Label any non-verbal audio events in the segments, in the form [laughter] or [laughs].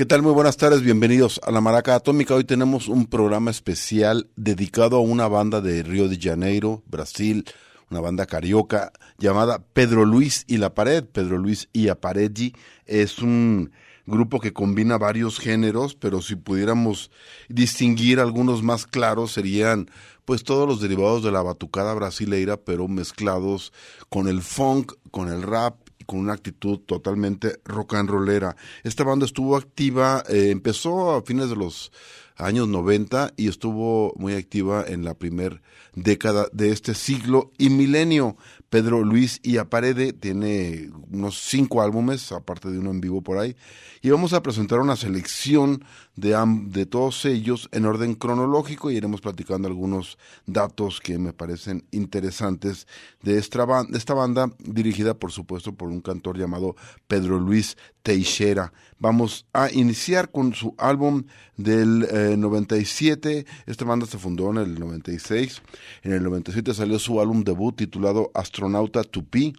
¿Qué tal? Muy buenas tardes, bienvenidos a la Maraca Atómica. Hoy tenemos un programa especial dedicado a una banda de Río de Janeiro, Brasil, una banda carioca llamada Pedro Luis y la Pared. Pedro Luis y Apareggi es un grupo que combina varios géneros, pero si pudiéramos distinguir algunos más claros serían pues todos los derivados de la batucada brasileira, pero mezclados con el funk, con el rap con una actitud totalmente rock and rollera. Esta banda estuvo activa, eh, empezó a fines de los años 90 y estuvo muy activa en la primera década de este siglo y milenio. Pedro Luis y Aparede tiene unos cinco álbumes, aparte de uno en vivo por ahí, y vamos a presentar una selección de, de todos ellos en orden cronológico y iremos platicando algunos datos que me parecen interesantes de esta, banda, de esta banda, dirigida por supuesto por un cantor llamado Pedro Luis Teixeira. Vamos a iniciar con su álbum del 97. Eh, esta banda se fundó en el 96. En el 97 salió su álbum debut titulado Astronauta Tupi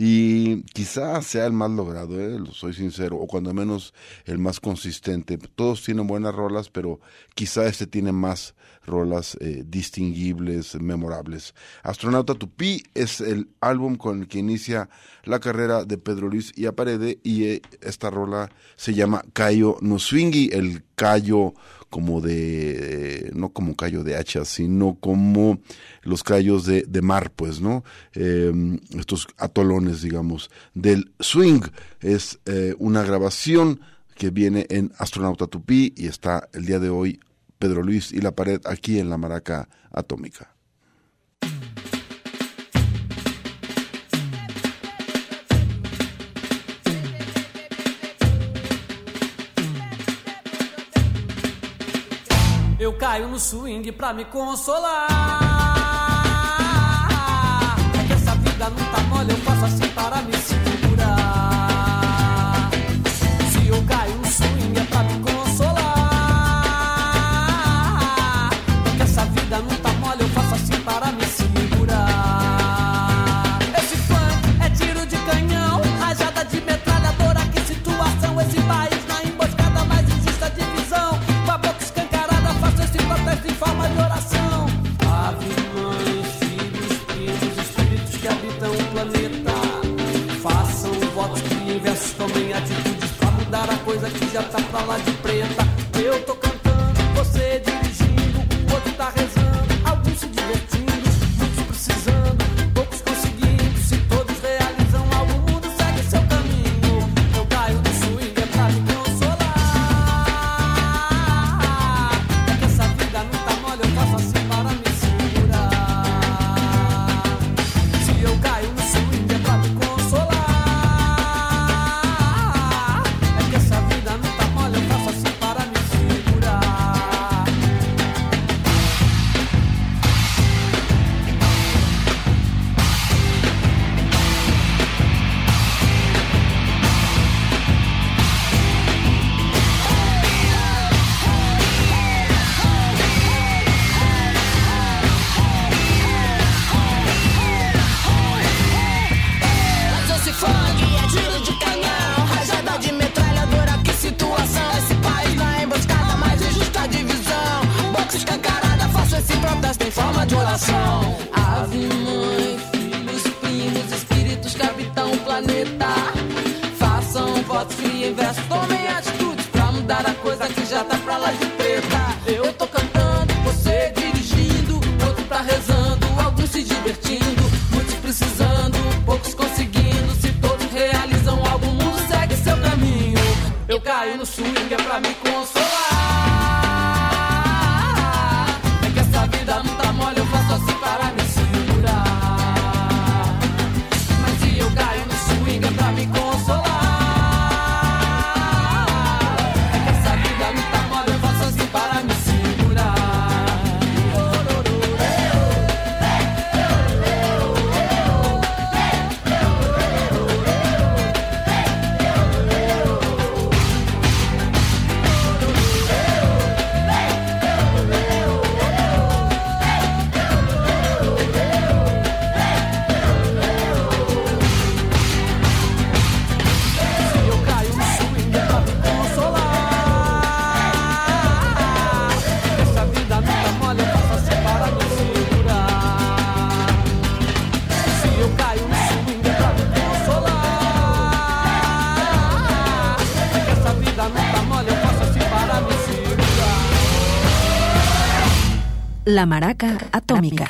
y quizás sea el más logrado, ¿eh? soy sincero, o cuando menos el más consistente. Todos tienen buenas rolas, pero quizá este tiene más rolas eh, distinguibles, memorables. Astronauta Tupí es el álbum con el que inicia la carrera de Pedro Luis y Aparede y eh, esta rola se llama Cayo no swingi, el callo como de, no como callo de hacha, sino como los callos de, de mar, pues, ¿no? Em, estos atolones, digamos, del swing. Es eh, una grabación que viene en Astronauta Tupí y está el día de hoy Pedro Luis y la pared aquí en la Maraca Atómica. Eu caio no swing pra me consolar. É que essa vida não tá mole, eu faço assim para me segurar. Se eu caio no swing é pra me consolar. Coisa que já tá pra lá de preta. Eu tô cantando, La Maraca Atómica.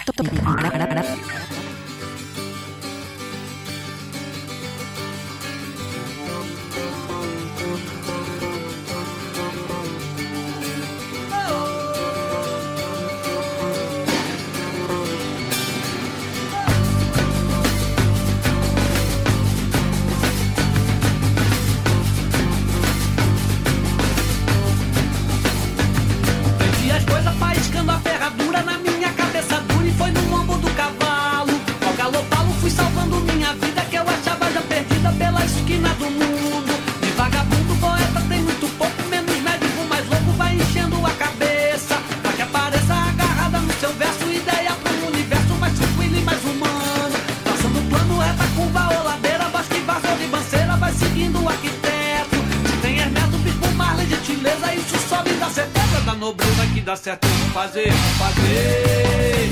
Curva ou ladeira, bosque, vaso, ribanceira, vai seguindo o arquiteto. Se tem Hermeto, bispo, Marley, gentileza, isso sobe da certeza da nobreza que dá certo. Vou fazer, vou fazer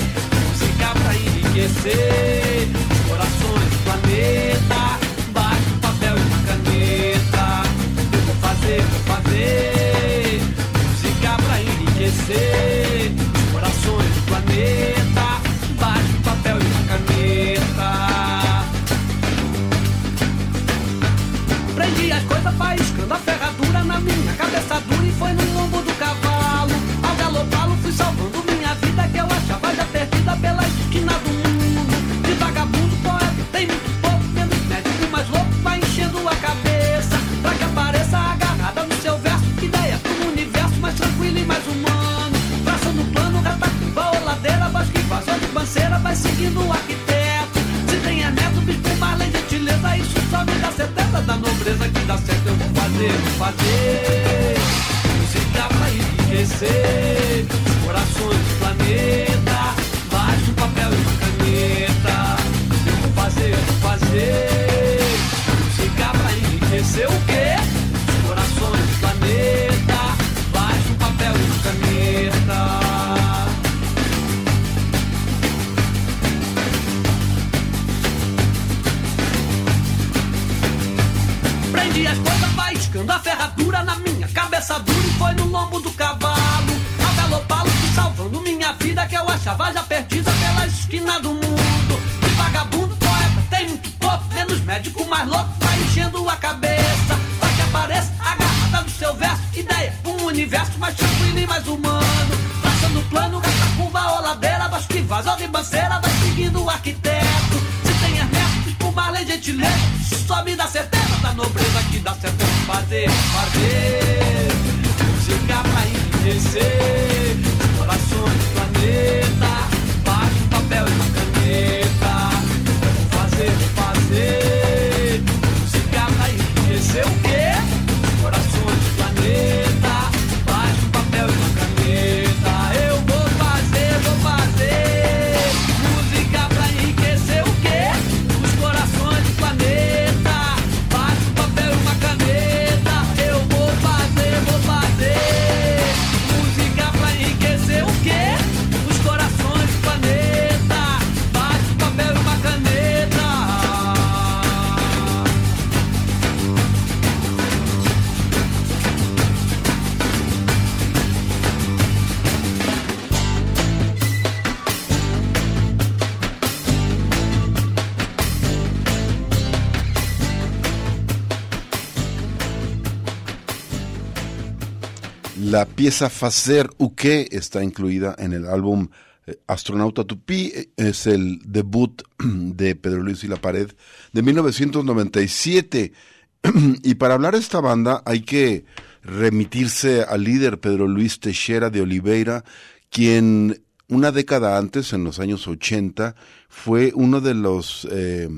música pra enriquecer corações do planeta. Um papel e uma caneta. Eu vou fazer, vou fazer música pra enriquecer corações do planeta. Faiscando a ferradura na minha cabeça dura e foi no lombo do vou fazer, música pra enriquecer corações do planeta. Baixa um papel e uma caneta. Vou fazer, vou fazer música pra enriquecer o vida que pieza Facer Uke está incluida en el álbum eh, Astronauta Tupí. eh, Es el debut [clears throat] de Pedro Luis y la Pared de 1997. [clears throat] y para hablar de esta banda hay que remitirse al líder Pedro Luis Teixeira de Oliveira, quien una década antes, en los años 80, fue uno de los... eh,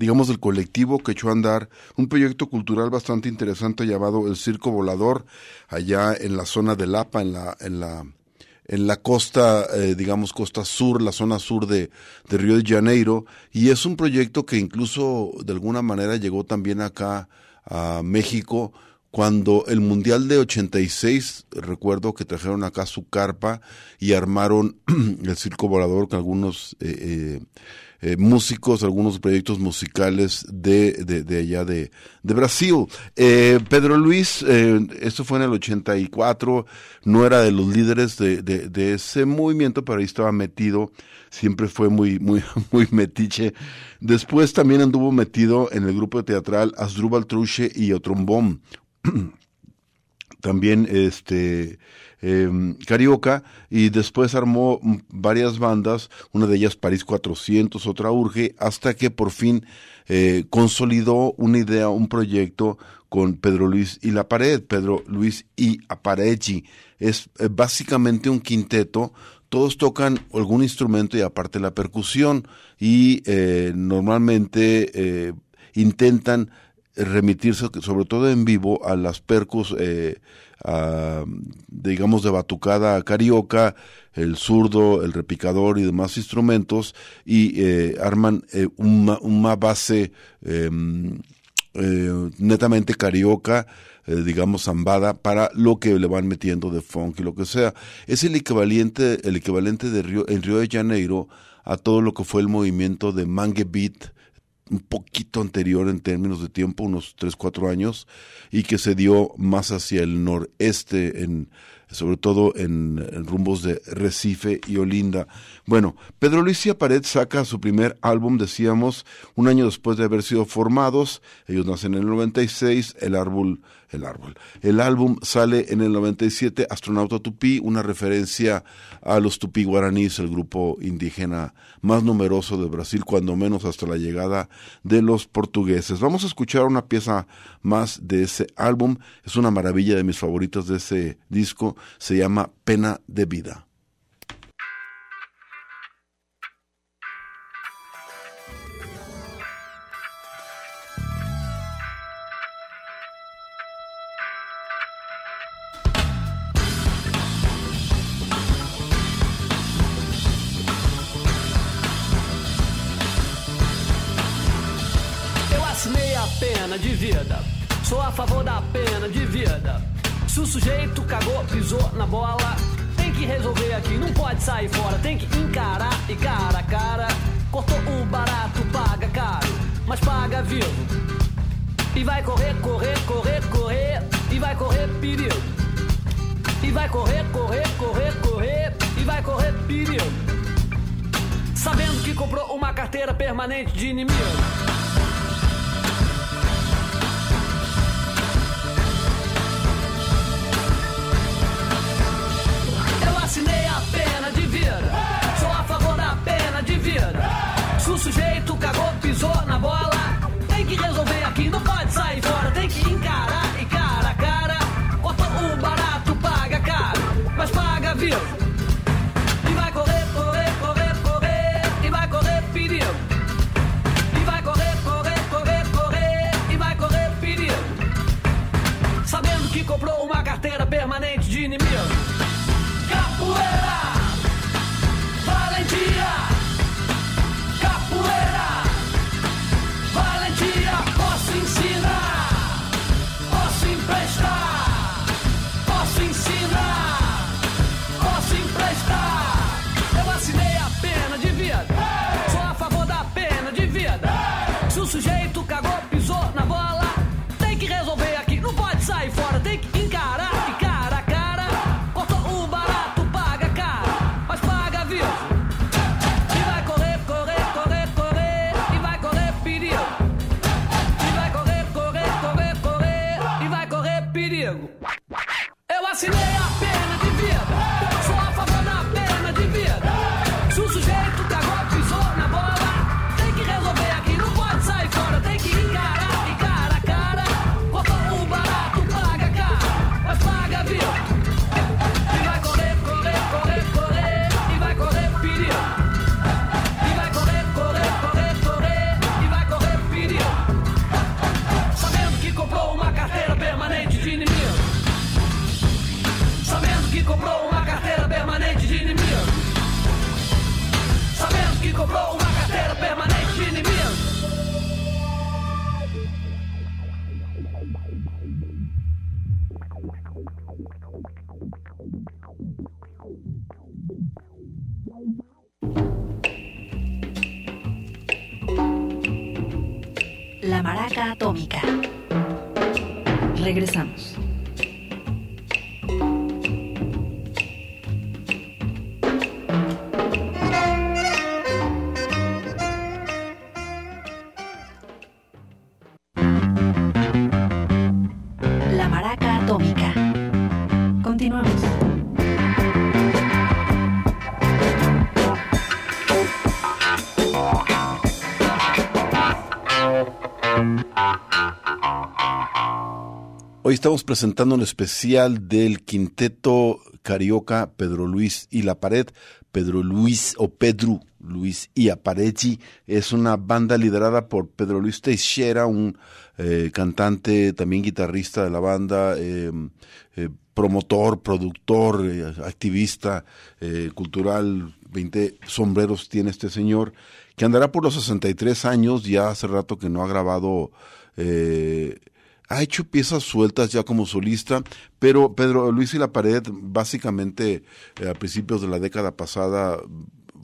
digamos, del colectivo que echó a andar un proyecto cultural bastante interesante llamado El Circo Volador, allá en la zona de Lapa, en la, en la, en la costa, eh, digamos, costa sur, la zona sur de, de Río de Janeiro, y es un proyecto que incluso de alguna manera llegó también acá a México cuando el Mundial de 86, recuerdo que trajeron acá su carpa y armaron [clears throat] el circo volador con algunos eh, eh, eh, músicos, algunos proyectos musicales de, de, allá de, de Brasil. Eh, Pedro Luis, eh, esto fue en el 84, no era de los líderes de, de, de ese movimiento, pero ahí estaba metido, siempre fue muy, muy, [laughs] muy metiche. Después también anduvo metido en el grupo teatral Asdrúbal Truche y Otrombón. [clears throat] también este Carioca y después armó varias bandas, una de ellas París 400, otra Urge, hasta que por fin eh, consolidó una idea, un proyecto con Pedro Luis y La Pared, Pedro Luis y Apareggi. Es eh, básicamente un quinteto, todos tocan algún instrumento y aparte la percusión y eh, normalmente intentan remitirse, sobre todo en vivo, a las percus, digamos, de batucada carioca, el zurdo, el repicador y demás instrumentos, y eh, arman eh, una, base em, eh, netamente carioca, digamos, zambada, para lo que le van metiendo de funk y lo que sea. Es el equivalente, el equivalente de Río, en Río de Janeiro a todo lo que fue el movimiento de Mangue Beat, un poquito anterior en términos de tiempo, unos 3, 4 años, y que se dio más hacia el noreste, en, sobre todo en, rumbos de Recife y Olinda. Bueno, Pedro Luis Pared saca su primer álbum, decíamos, un año después de haber sido formados, ellos nacen en el 96, el árbol, el árbol. El álbum sale en el 97, Astronauta Tupí, una referencia a los tupí guaraníes, el grupo indígena más numeroso de Brasil, cuando menos hasta la llegada de los portugueses. Vamos a escuchar una pieza más de ese álbum, es una maravilla de mis favoritos de ese disco, se llama Pena de Vida. O sujeito cagou, pisou na bola, tem que resolver aqui, não pode sair fora, tem que encarar e cara a cara. Cortou o barato, paga caro, mas paga vivo. E vai correr, correr, correr, correr, e vai correr perigo. E vai correr, correr, correr, correr, e vai correr perigo. Sabendo que comprou uma carteira permanente de inimigo. Hoy estamos presentando un especial del quinteto carioca Pedro Luis y la Pared. Pedro Luis o Pedro Luis y Aparechi es una banda liderada por Pedro Luis Teixeira, un eh, cantante, también guitarrista de la banda, eh, eh, promotor, productor, eh, activista eh, cultural. 20 sombreros tiene este señor, que andará por los 63 años, ya hace rato que no ha grabado eh, ha hecho piezas sueltas ya como solista, pero Pedro Luis y la Pared básicamente eh, a principios de la década pasada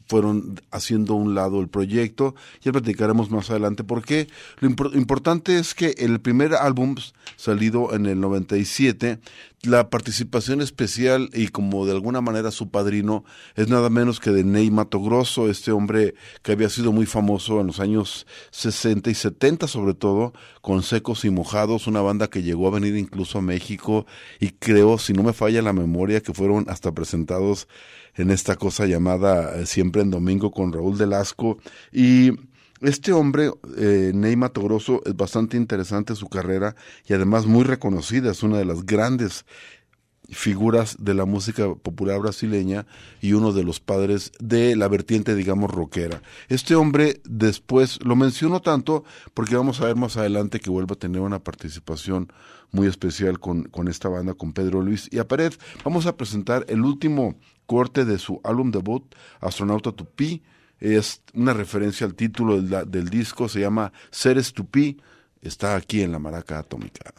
fueron haciendo un lado el proyecto. Ya platicaremos más adelante por qué. Lo impor- importante es que el primer álbum salido en el 97, la participación especial y como de alguna manera su padrino es nada menos que de Ney Mato Grosso, este hombre que había sido muy famoso en los años 60 y 70 sobre todo, con Secos y Mojados, una banda que llegó a venir incluso a México y creo, si no me falla la memoria, que fueron hasta presentados en esta cosa llamada eh, Siempre en Domingo con Raúl Delasco. Y este hombre, eh, Ney Mato Grosso, es bastante interesante su carrera y además muy reconocida, es una de las grandes figuras de la música popular brasileña y uno de los padres de la vertiente, digamos, rockera. Este hombre después lo menciono tanto porque vamos a ver más adelante que vuelve a tener una participación muy especial con, con esta banda, con Pedro Luis y a Pared. Vamos a presentar el último corte de su álbum debut, Astronauta Tupí. Es una referencia al título del, del disco, se llama Seres Tupí. Está aquí en la Maraca Atómica.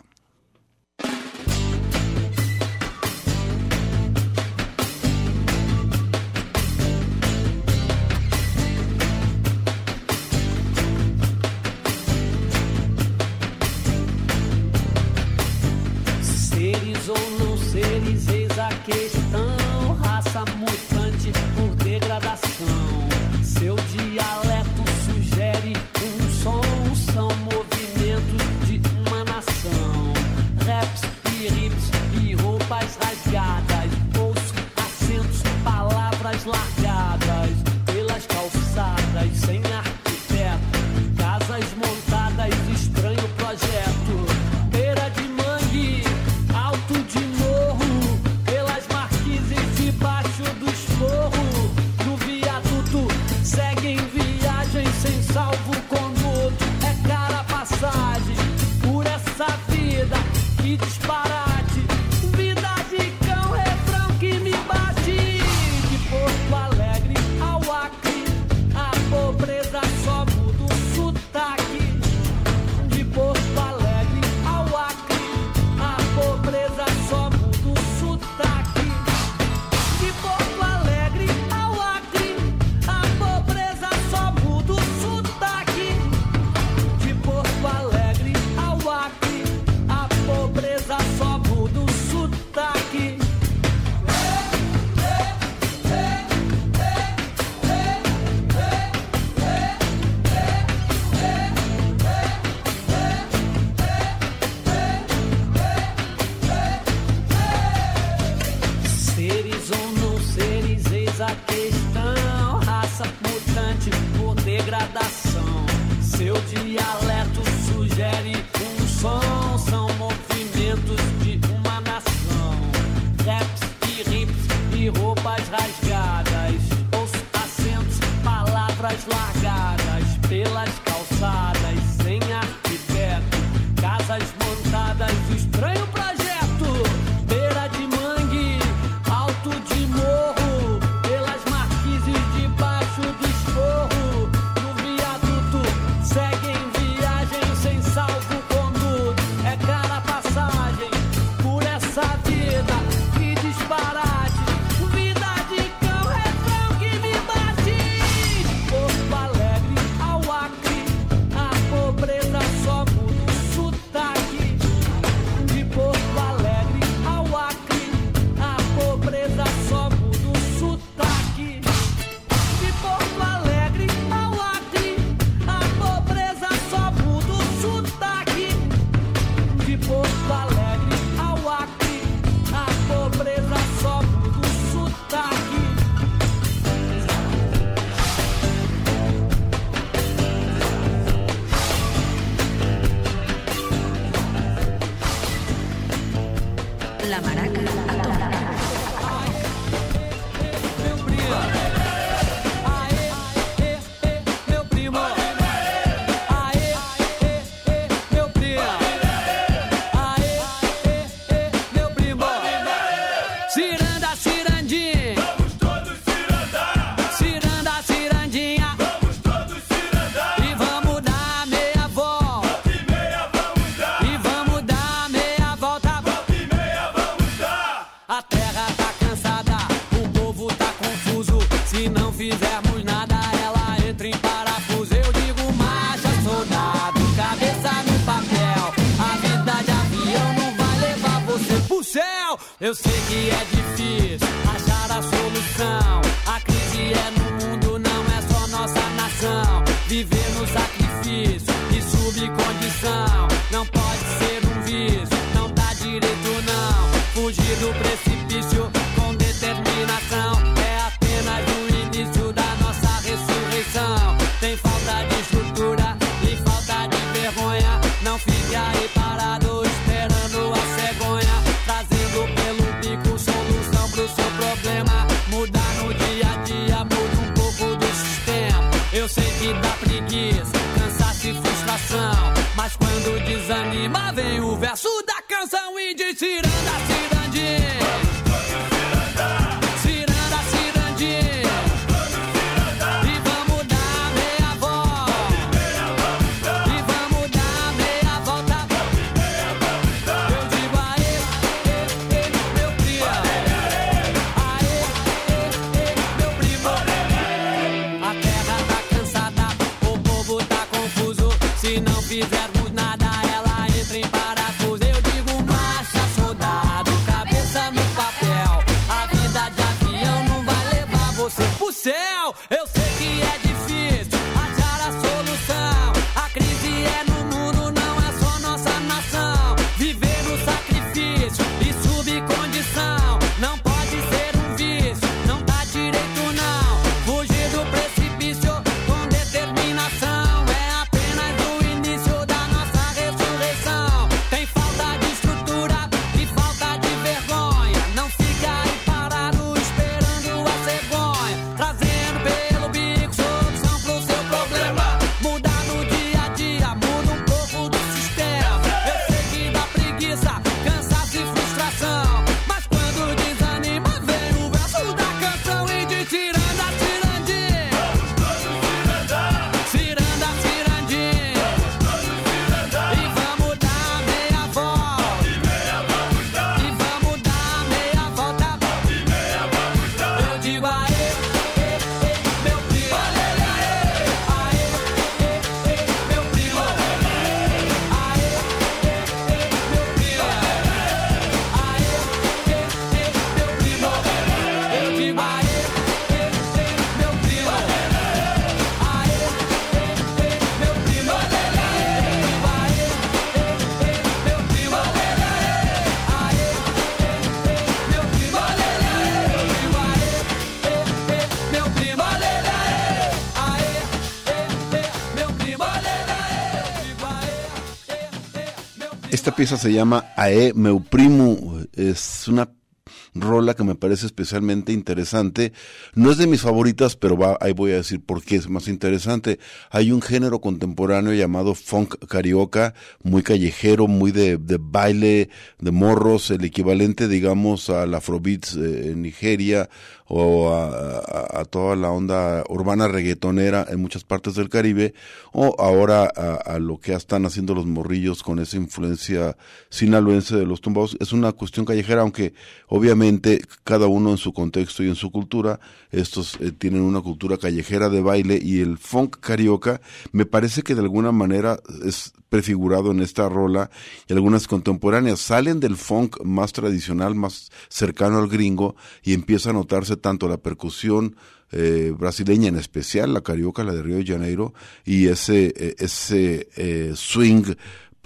céu. pieza se llama Ae Meu Primo. Es una rola que me parece especialmente interesante. No es de mis favoritas, pero va, ahí voy a decir por qué es más interesante. Hay un género contemporáneo llamado funk carioca, muy callejero, muy de, baile, de morros, el equivalente, digamos, al afrobeats eh, en Nigeria o a, toda la onda urbana reggaetonera en muchas partes del Caribe, o ahora a, a lo que están haciendo los morrillos con esa influencia sinaloense de los tumbados. Es una cuestión callejera, aunque Obviamente, cada uno en su contexto y en su cultura, estos eh, tienen una cultura callejera de baile y el funk carioca me parece que de alguna manera es prefigurado en esta rola y algunas contemporáneas. Salen del funk más tradicional, más cercano al gringo y empieza a notarse tanto la percusión eh, brasileña en especial, la carioca, la de Río de Janeiro, y ese, eh, ese swing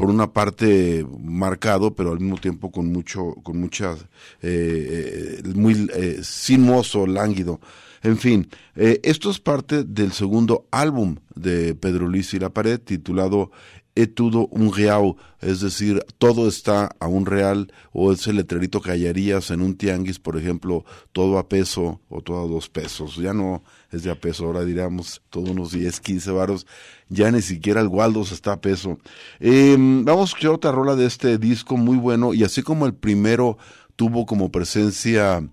por una parte marcado, pero al mismo tiempo con mucho, con muchas, eh, eh, muy eh, sinuoso, lánguido. En fin, eh, esto es parte del segundo álbum de Pedro Luis y la Pared, titulado et todo un real, es decir, todo está a un real, o ese letrerito que hallarías en un tianguis, por ejemplo, todo a peso o todo a dos pesos. Ya no es de a peso, ahora diríamos todo unos 10, 15 varos. Ya ni siquiera el Waldos está a peso. Eh, vamos a otra rola de este disco muy bueno, y así como el primero tuvo como presencia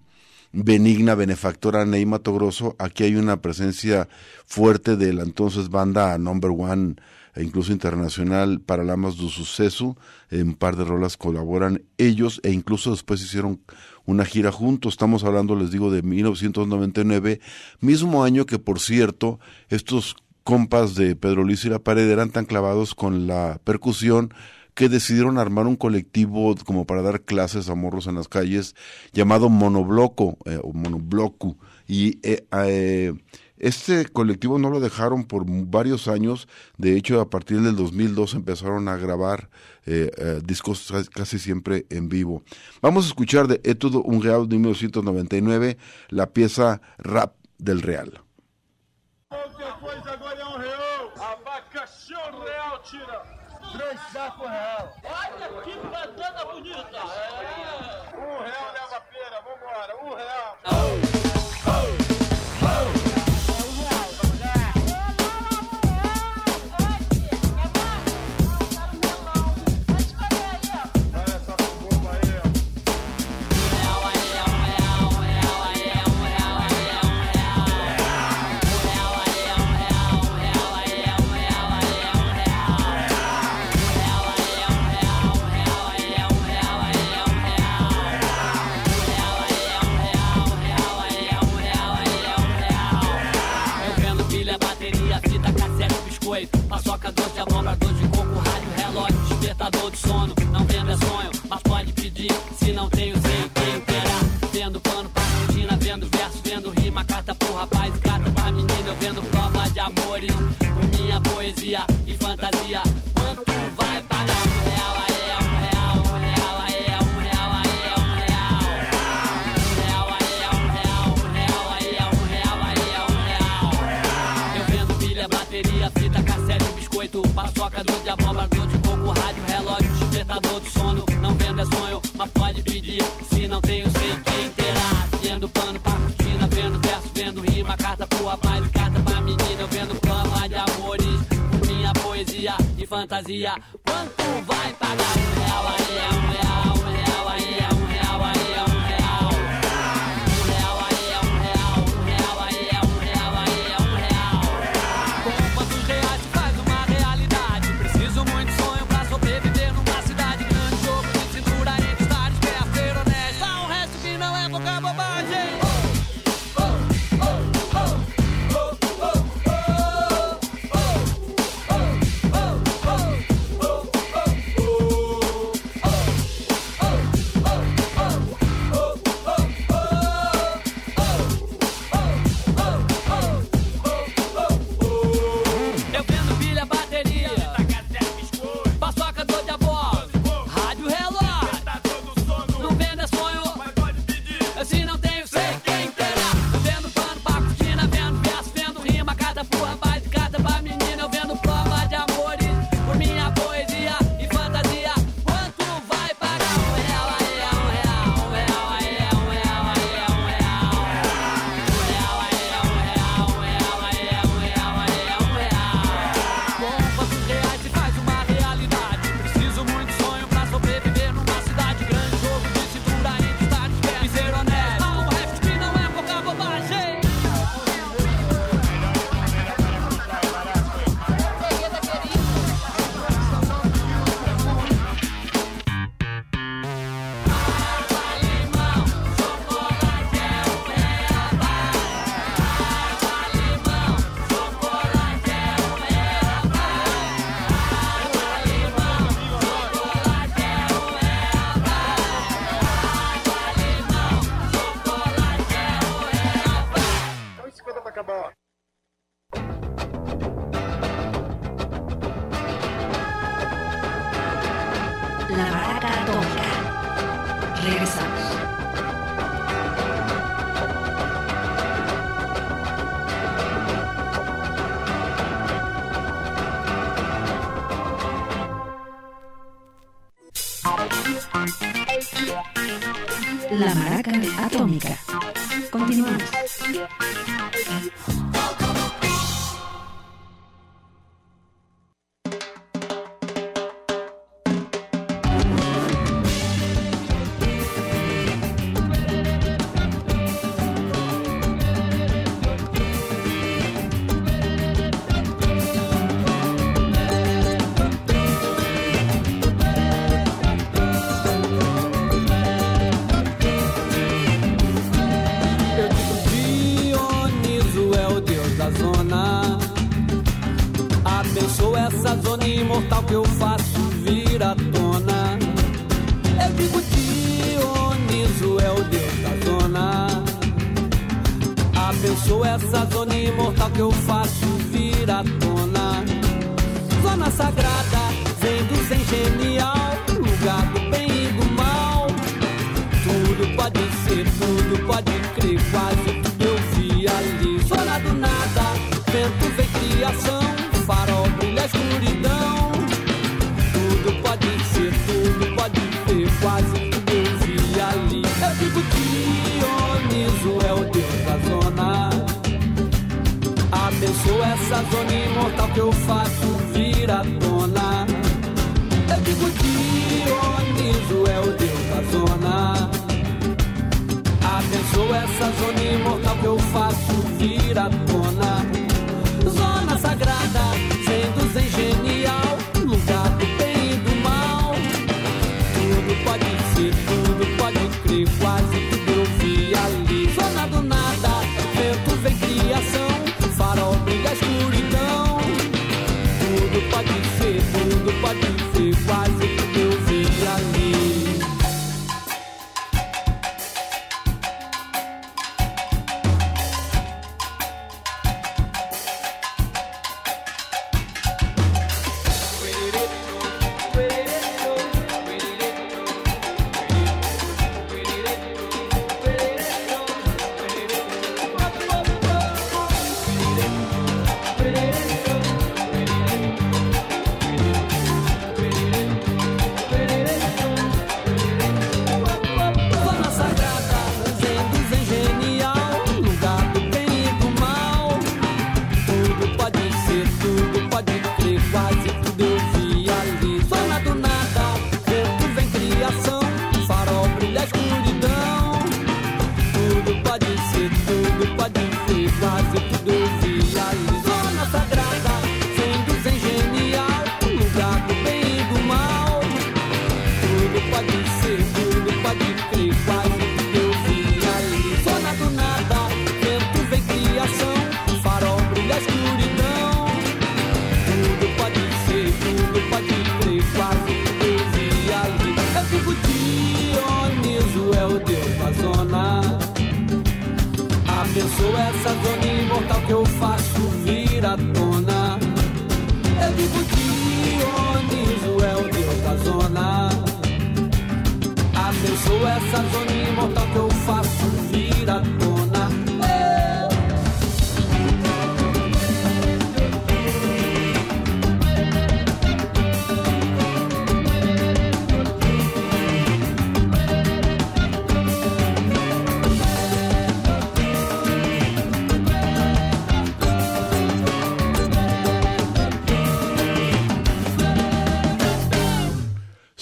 benigna, benefactora Ney Mato Grosso, aquí hay una presencia fuerte de la entonces banda Number One e incluso internacional para Lamas do Suceso. En un par de rolas colaboran ellos e incluso después hicieron una gira juntos. Estamos hablando, les digo, de 1999, mismo año que, por cierto, estos compas de Pedro Luis y la Pared eran tan clavados con la percusión que decidieron armar un colectivo como para dar clases a morros en las calles llamado Monobloco eh, o Monobloco y eh, eh, este colectivo no lo dejaron por varios años, de hecho a partir del 2002 empezaron a grabar discos casi siempre en vivo. Vamos a escuchar de Étudo Un Real de 1999 la pieza Rap del Real. Três sacos real. Olha que bandana bonita! Um real leva a pera, vambora. Um real. Despertador de sono, não vendo é sonho Mas pode pedir, se não tenho, sei quem terá Vendo pano pra rotina, vendo verso, vendo rima Carta pro rapaz carta pra menina Eu vendo prova de amores Com minha poesia e fantasia. Quanto vai pagar? Um real, aí é um real Um real, aí é um real, aí é um real. Um real, aí um real Um real, aí um real, aí um real. Eu vendo pilha, bateria, fita, cassete, biscoito, paçoca, doce de abóbora, despertador do sono. Não vendo é sonho, mas pode pedir. Se não tenho, sei quem terá. Vendo pano pra cortina, vendo verso, vendo rima, carta pro rapaz carta pra menina. Eu vendo prova de amores, com minha poesia e fantasia. Quanto vai pagar? Um real, aí é um real, um real, aí é um real, aí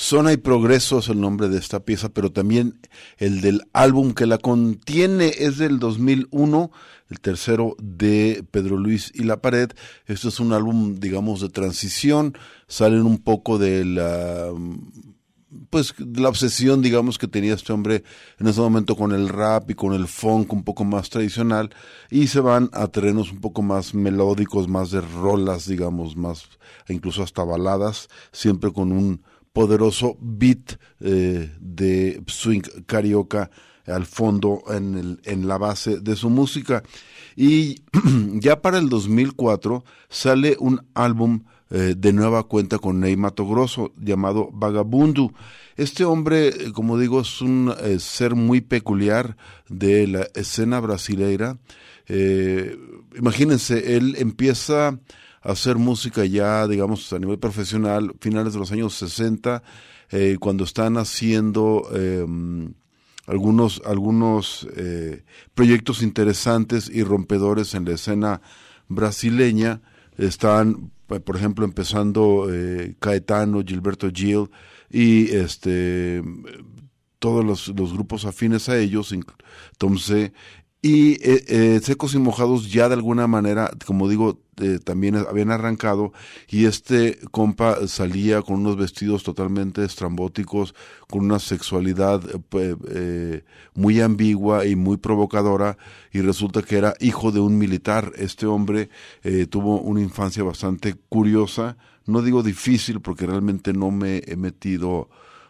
Zona y progresos es el nombre de esta pieza, pero también el del álbum que la contiene es del 2001, el tercero de Pedro Luis y La Pared. Esto es un álbum, digamos, de transición, salen un poco de la mm, pues la obsesión digamos que tenía este hombre en ese momento con el rap y con el funk un poco más tradicional y se van a terrenos un poco más melódicos, más de rolas digamos, más incluso hasta baladas, siempre con un poderoso beat eh, de swing carioca al fondo en, el, en la base de su música. Y [clears throat] ya para el 2004 sale un álbum eh, de nueva cuenta con Ney Mato Grosso llamado Vagabundu. Este hombre, eh, como digo, es un ser muy peculiar de la escena brasileira. imagínense, él empieza hacer música ya, digamos, a nivel profesional, finales de los años 60, eh, cuando están haciendo em, algunos, algunos eh, proyectos interesantes y rompedores en la escena brasileña. Están, eh, por ejemplo, empezando Caetano, Gilberto Gil y este todos los, los, grupos afines a ellos, Tom C, y eh, eh, Secos y Mojados ya de alguna manera, como digo, eh, también habían arrancado y este compa salía con unos vestidos totalmente estrambóticos, con una sexualidad eh, muy ambigua y muy provocadora y resulta que era hijo de un militar. Este hombre tuvo una infancia bastante curiosa, no digo difícil porque realmente no me he metido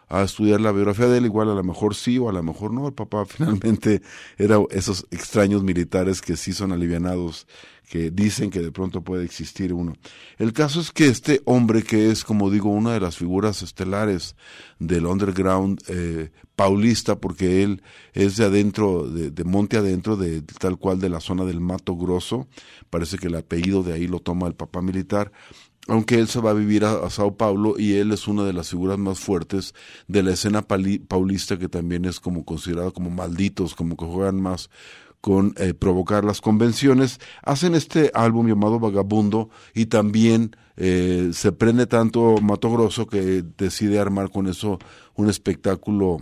a estudiar la biografía de él, igual a lo mejor sí o a lo mejor no. El papá [laughs] finalmente era esos extraños militares que sí son alivianados, que dicen que de pronto puede existir uno. El caso es que este hombre que es, como digo, una de las figuras estelares del underground eh, paulista, porque él es de adentro, de, de monte adentro, de tal cual de la zona del Mato Grosso, parece que el apellido de ahí lo toma el papá militar, aunque él se va a vivir a, Sao Paulo y él es una de las figuras más fuertes de la escena paulista que también es como considerado como malditos, como que juegan más con eh, provocar las convenciones, hacen este álbum llamado Vagabundo y también eh, se prende tanto Mato Grosso que decide armar con eso un espectáculo,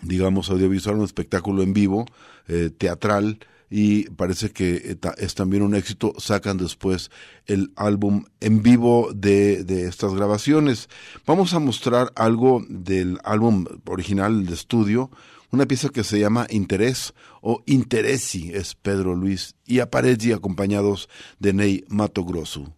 digamos, audiovisual, un espectáculo en vivo, eh, teatral, y parece que es también un éxito. Sacan después el álbum en vivo de, de estas grabaciones. Vamos a mostrar algo del álbum original de estudio, una pieza que se llama Interés o Interesi, es Pedro Luis y Apareggi acompañados de Ney Mato Grosso.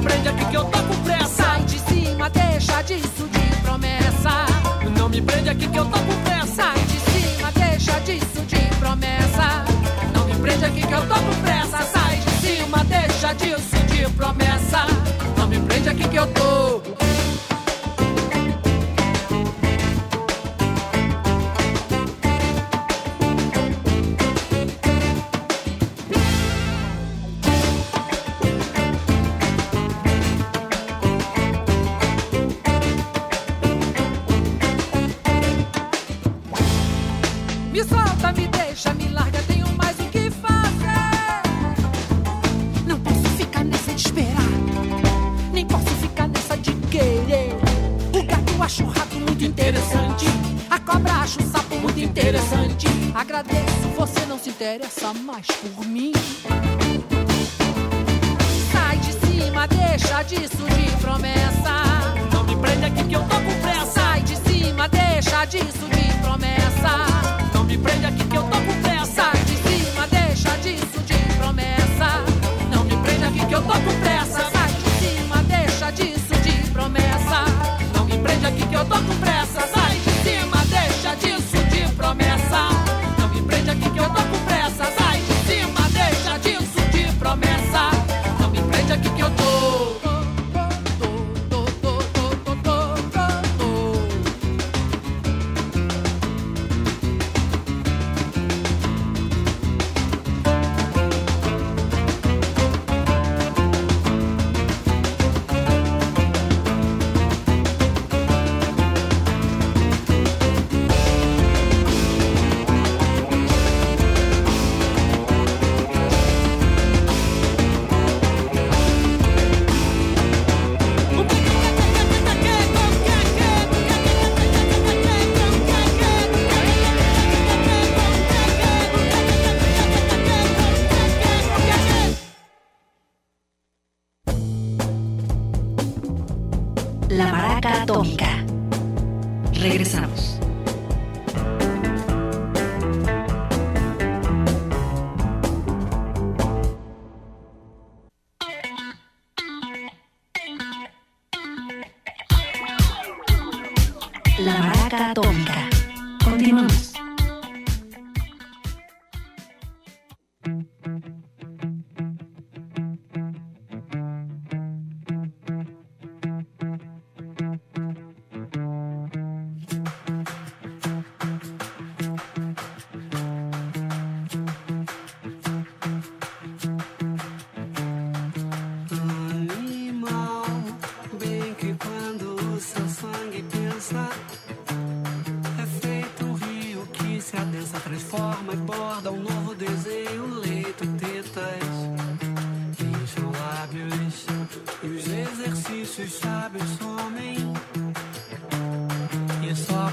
Prende aqui que eu tô com pressa. Sai de cima, deixa disso de promessa. Não me prende aqui que eu tô com pressa. Sai de cima, deixa disso de promessa. Não me prende aqui que eu tô com pressa. Sai de cima, deixa disso de promessa. Não me prende aqui que eu tô. séria, essa mais por mim.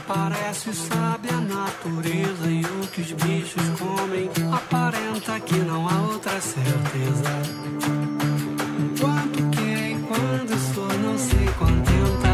Aparece, sabe a natureza e o que os bichos comem. Aparenta que não há outra certeza. Quanto que é e quando sou, não sei contenta.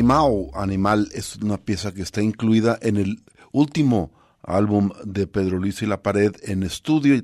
Animal, Animal es una pieza que está incluida en el último álbum de Pedro Luis y la Pared en estudio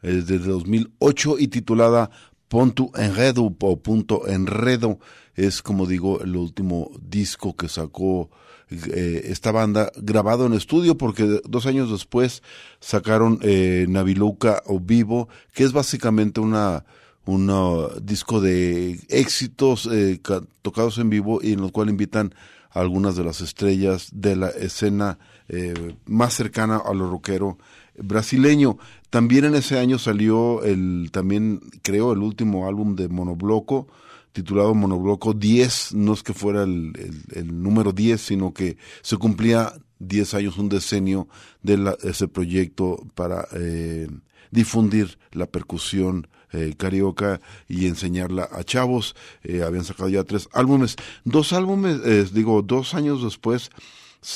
desde 2008 y titulada Ponto Enredo o Punto Enredo. Es, como digo, el último disco que sacó eh, esta banda grabado en estudio porque dos años después sacaron eh, Naviluca o Vivo, que es básicamente una un disco de éxitos eh, tocados en vivo y en los cual invitan a algunas de las estrellas de la escena eh, más cercana a lo rockero brasileño. También en ese año salió el, también creo, el último álbum de Monobloco, titulado Monobloco 10, no es que fuera el, el número 10, sino que se cumplía 10 años, un decenio de la, ese proyecto para eh, difundir la percusión eh, carioca y enseñarla a chavos. Eh, habían sacado ya tres álbumes. Dos álbumes, eh, digo, dos años después,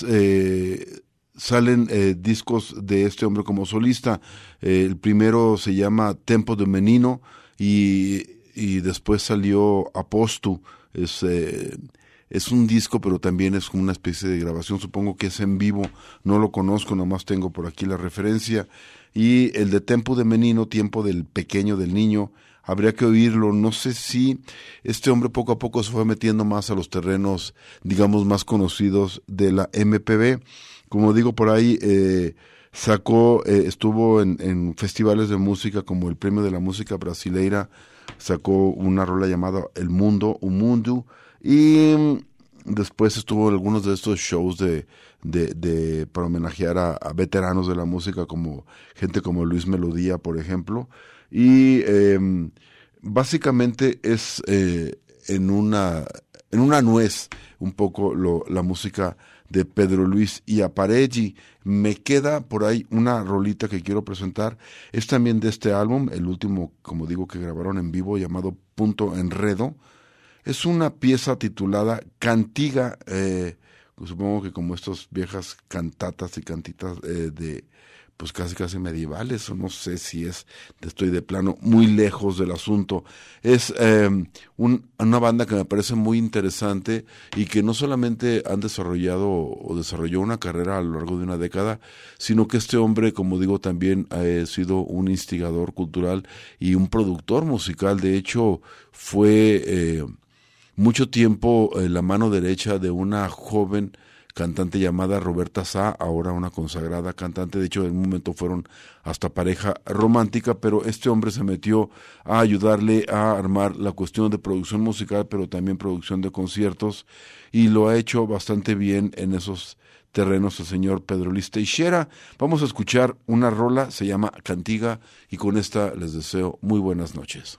eh, salen discos de este hombre como solista. El primero se llama Tempo de Menino y, y después salió Apostu. Es, es un disco, pero también es como una especie de grabación. Supongo que es en vivo. No lo conozco, nomás tengo por aquí la referencia. Y el de Tempo de Menino, tiempo del pequeño, del niño, habría que oírlo. No sé si este hombre poco a poco se fue metiendo más a los terrenos, digamos, más conocidos de la MPB. Como digo por ahí, eh, sacó, eh, estuvo en, en festivales de música como el Premio de la Música Brasileira, sacó una rola llamada El Mundo, Un Mundo, y después estuvo en algunos de estos shows de, de, de para homenajear a, veteranos de la música como gente como Luis Melodía, por ejemplo, y eh, básicamente es eh, en una en una nuez un poco lo, la música de Pedro Luis y Apareggi. Me queda por ahí una rolita que quiero presentar. Es también de este álbum, el último, como digo, que grabaron en vivo, llamado Punto Enredo. Es una pieza titulada Cantiga, eh, supongo que como estas viejas cantatas y cantitas eh, de, pues casi casi medievales, o no sé si es, estoy de plano muy lejos del asunto. Es eh, un- una banda que me parece muy interesante y que no solamente han desarrollado o desarrolló una carrera a lo largo de una década, sino que este hombre, como digo, también ha sido un instigador cultural y un productor musical. De hecho, fue eh, mucho tiempo eh, la mano derecha de una joven cantante llamada Roberta Sá, ahora una consagrada cantante, de hecho en un momento fueron hasta pareja romántica, pero este hombre se metió a ayudarle a armar la cuestión de producción musical, pero también producción de conciertos, y lo ha hecho bastante bien en esos terrenos el señor Pedro Luis. Vamos a escuchar una rola, se llama Cantiga, y con esta les deseo muy buenas noches.